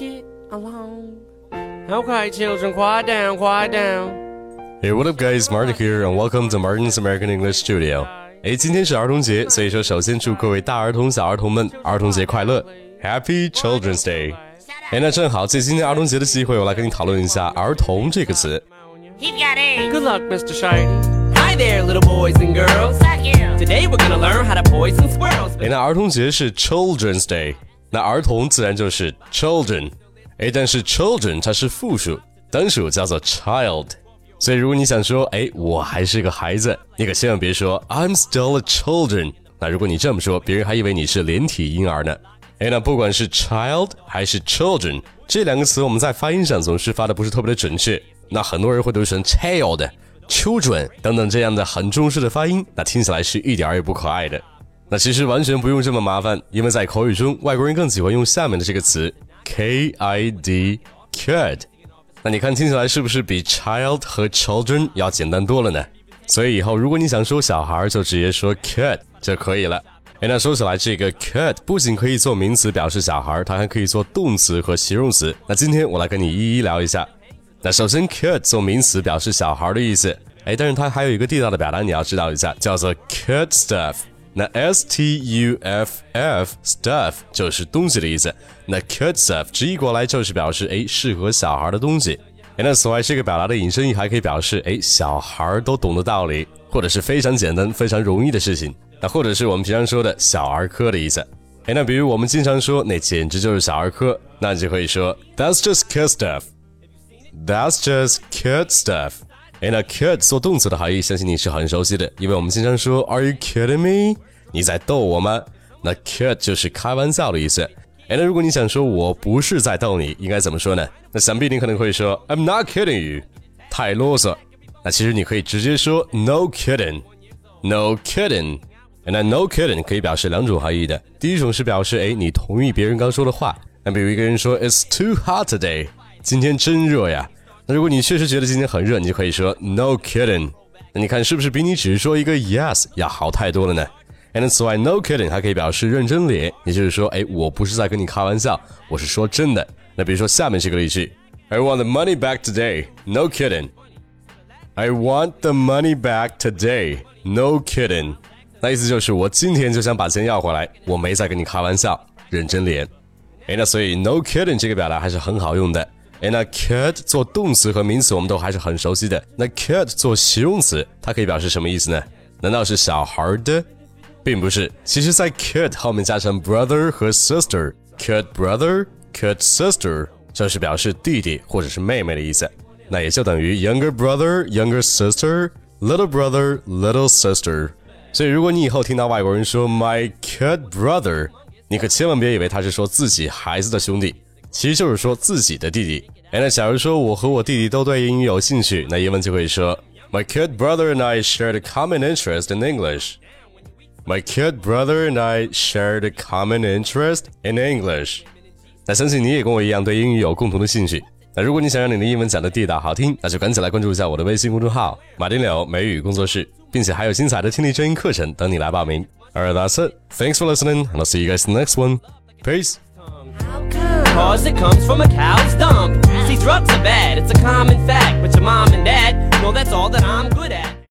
get along. Okay, children, quiet down, quiet down. Hey, what up, guys? Martin here, and welcome to Martin's American English Studio. 哎，今天是儿童节，所以说首先祝各位大儿童、小儿童们儿童节快乐，Happy Children's Day！哎，那正好借今天儿童节的机会，我来跟你讨论一下“儿童”这个词。 He's got AIDS. Good luck, Mr. Shady. Hi there, little boys and girls. Suck you. Today we're gonna learn how to poison squirrels. 哎，那儿童节是 Children's Day， 那儿童自然就是 children。哎，但是 children 它是复数，单数叫做 child。所以如果你想说，哎，我还是个孩子，你可千万别说 I'm still a children。那如果你这么说，别人还以为你是连体婴儿呢。哎，那不管是 child 还是 children 这两个词，我们在发音上总是发的不是特别的准确。那很多人会读成 child、children 等等这样的很中式的发音，那听起来是一点儿也不可爱的。那其实完全不用这么麻烦，因为在口语中，外国人更喜欢用下面的这个词 kid kid。那你看听起来是不是比 child 和 children 要简单多了呢？所以以后如果你想说小孩，就直接说 kid 就可以了。哎，那说起来，这个 kid 不仅可以做名词表示小孩，它还可以做动词和形容词。那今天我来跟你一一聊一下。那首先，kid 做名词表示小孩的意思，哎，但是它还有一个地道的表达，你要知道一下，叫做 kid stuff。那 s t u f f stuff 就是东西的意思。那 kid stuff 直译过来就是表示哎适合小孩的东西。哎，那此外这个表达的引申义还可以表示哎小孩都懂的道理，或者是非常简单、非常容易的事情。那或者是我们平常说的小儿科的意思。哎，那比如我们经常说那简直就是小儿科，那你就可以说 That's just kid stuff。That's just kid stuff。哎，那 kid 做动词的含义，相信你是很熟悉的，因为我们经常说 Are you kidding me？你在逗我吗？那 kid 就是开玩笑的意思。哎，那如果你想说我不是在逗你，应该怎么说呢？那想必你可能会说 I'm not kidding you，太啰嗦。那其实你可以直接说 No kidding，No kidding。那 No kidding 可以表示两种含义的，第一种是表示哎你同意别人刚说的话。那比如一个人说 It's too hot today，今天真热呀。如果你确实觉得今天很热，你就可以说 No kidding。那你看是不是比你只说一个 Yes 要好太多了呢？哎，那此外，No kidding 还可以表示认真脸，也就是说，哎，我不是在跟你开玩笑，我是说真的。那比如说下面这个例句：I want the money back today. No kidding. I want the money back today. No kidding. 那意思就是我今天就想把钱要回来，我没在跟你开玩笑，认真脸。哎，那所以 No kidding 这个表达还是很好用的。哎，那 kid 做动词和名词我们都还是很熟悉的。那 kid 做形容词，它可以表示什么意思呢？难道是小孩的？并不是。其实，在 kid 后面加上 brother 和 sister，kid brother，kid sister，就是表示弟弟或者是妹妹的意思。那也就等于 younger brother，younger sister，little brother，little sister。所以，如果你以后听到外国人说 my kid brother，你可千万别以为他是说自己孩子的兄弟。其实就是说自己的弟弟。哎，那假如说我和我弟弟都对英语有兴趣，那英文就会说 My kid brother and I shared a common interest in English. My kid brother and I shared a common interest in English. 那相信你也跟我一样对英语有共同的兴趣。那如果你想让你的英文讲得地道好听，那就赶紧来关注一下我的微信公众号“马丁柳美语工作室”，并且还有精彩的听力真音课程等你来报名。Alright, that's it. Thanks for listening, and I'll see you guys in the next one. Peace. Cause it comes from a cow's dump. See, drugs are bad, it's a common fact. But your mom and dad know that's all that I'm good at.